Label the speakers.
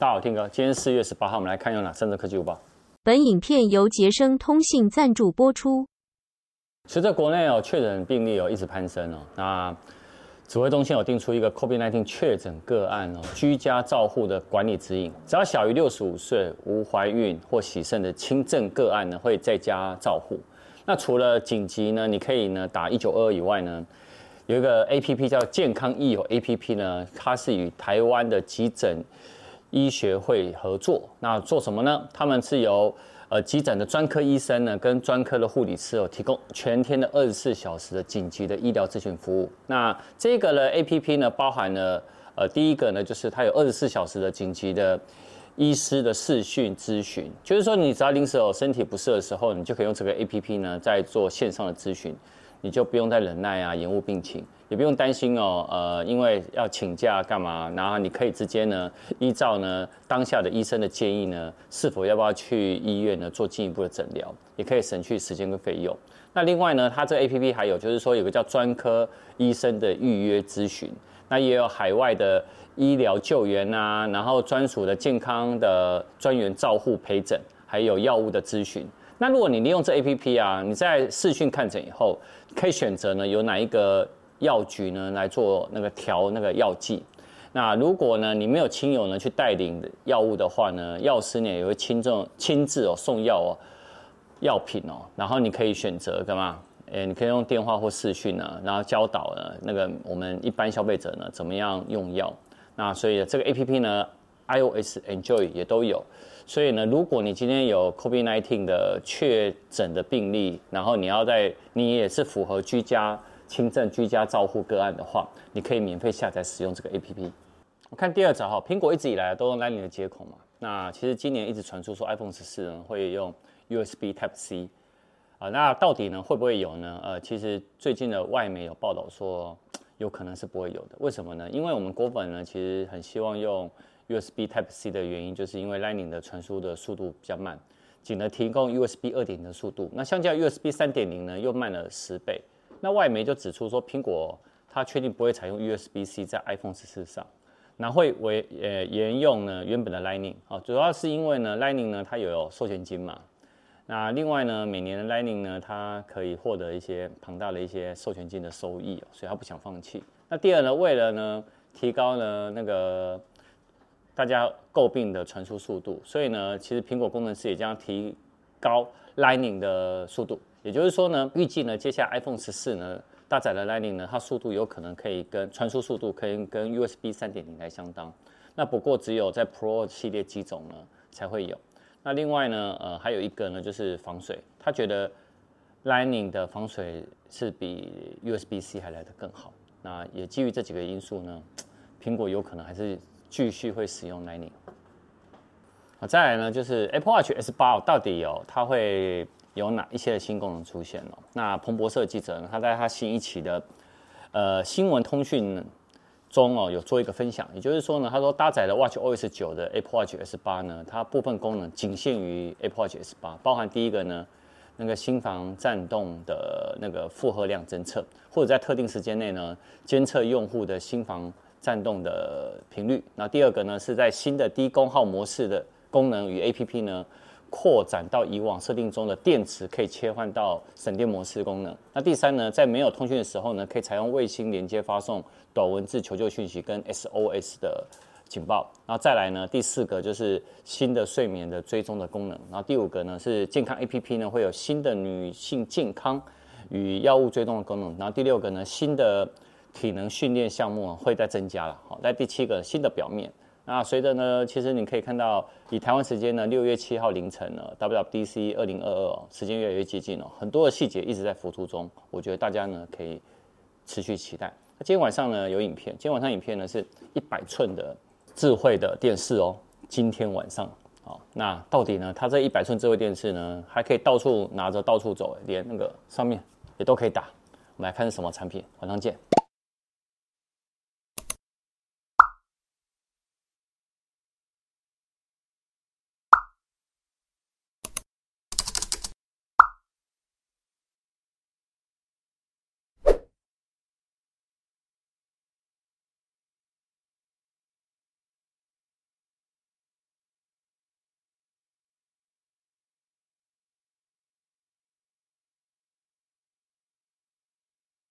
Speaker 1: 大家好，听哥，今天四月十八号，我们来看有哪三则科技午报。
Speaker 2: 本影片由杰生通信赞助播出。
Speaker 1: 随着国内哦确诊病例哦一直攀升哦，那指挥中心有定出一个 COVID-19 确诊个案哦居家照护的管理指引，只要小于六十五岁、无怀孕或喜肾的轻症个案呢，会在家照护。那除了紧急呢，你可以呢打一九二二以外呢，有一个 A P P 叫健康益友 A P P 呢，它是与台湾的急诊医学会合作。那做什么呢？他们是由呃急诊的专科医生呢，跟专科的护理师哦，提供全天的二十四小时的紧急的医疗咨询服务。那这个呢 A P P 呢，包含了呃第一个呢，就是它有二十四小时的紧急的。医师的视讯咨询，就是说你只要临时有身体不适的时候，你就可以用这个 APP 呢，在做线上的咨询，你就不用再忍耐啊，延误病情，也不用担心哦，呃，因为要请假干嘛，然后你可以直接呢，依照呢当下的医生的建议呢，是否要不要去医院呢做进一步的诊疗，也可以省去时间跟费用。那另外呢，它这 APP 还有就是说有个叫专科医生的预约咨询，那也有海外的。医疗救援啊，然后专属的健康的专员照护陪诊，还有药物的咨询。那如果你利用这 APP 啊，你在视讯看诊以后，可以选择呢有哪一个药局呢来做那个调那个药剂。那如果呢你没有亲友呢去带领药物的话呢，药师呢也会亲自亲自哦送药哦药品哦，然后你可以选择干嘛？诶，你可以用电话或视讯呢，然后教导呢那个我们一般消费者呢怎么样用药。那所以这个 A P P 呢，iOS、Android 也都有。所以呢，如果你今天有 COVID-19 的确诊的病例，然后你要在你也是符合居家轻症居家照护个案的话，你可以免费下载使用这个 A P P。我看第二则哈，苹果一直以来都用 Lightning 的接口嘛。那其实今年一直传出说 iPhone 十四呢会用 USB Type C 啊，那到底呢会不会有呢？呃，其实最近的外媒有报道说。有可能是不会有的，为什么呢？因为我们果粉呢，其实很希望用 USB Type C 的原因，就是因为 Lightning 的传输的速度比较慢，仅能提供 USB 二点零的速度，那相较 USB 三点零呢，又慢了十倍。那外媒就指出说，苹果它确定不会采用 USB C 在 iPhone 十四上，那会为呃沿用呢原本的 Lightning 啊，主要是因为呢 Lightning 呢它有授权金嘛。那另外呢，每年的 Lightning 呢，它可以获得一些庞大的一些授权金的收益，所以他不想放弃。那第二呢，为了呢提高呢那个大家诟病的传输速度，所以呢，其实苹果工程师也将提高 Lightning 的速度。也就是说呢，预计呢，接下 iPhone 十四呢搭载的 Lightning 呢，它速度有可能可以跟传输速度可以跟 USB 三点零来相当。那不过只有在 Pro 系列机种呢才会有。那另外呢，呃，还有一个呢，就是防水。他觉得 Lightning 的防水是比 USB-C 还来得更好。那也基于这几个因素呢，苹果有可能还是继续会使用 Lightning。好，再来呢，就是 Apple Watch S8 到底有它会有哪一些的新功能出现哦？那彭博社记者呢，他在他新一期的呃新闻通讯。中哦有做一个分享，也就是说呢，他说搭载了 Watch OS 九的 Apple Watch S 八呢，它部分功能仅限于 Apple Watch S 八，包含第一个呢，那个心房颤动的那个负荷量侦测，或者在特定时间内呢监测用户的心房颤动的频率。那第二个呢是在新的低功耗模式的功能与 APP 呢。扩展到以往设定中的电池可以切换到省电模式功能。那第三呢，在没有通讯的时候呢，可以采用卫星连接发送短文字求救讯息跟 SOS 的警报。然后再来呢，第四个就是新的睡眠的追踪的功能。然后第五个呢是健康 APP 呢会有新的女性健康与药物追踪的功能。然后第六个呢，新的体能训练项目会再增加了。好，在第七个新的表面。那随着呢，其实你可以看到，以台湾时间呢，六月七号凌晨呢，WWDC 二零二二时间越来越接近了，很多的细节一直在浮出中，我觉得大家呢可以持续期待。那今天晚上呢有影片，今天晚上影片呢是一百寸的智慧的电视哦，今天晚上，好，那到底呢，它这一百寸智慧电视呢，还可以到处拿着到处走，连那个上面也都可以打。我们来看是什么产品，晚上见。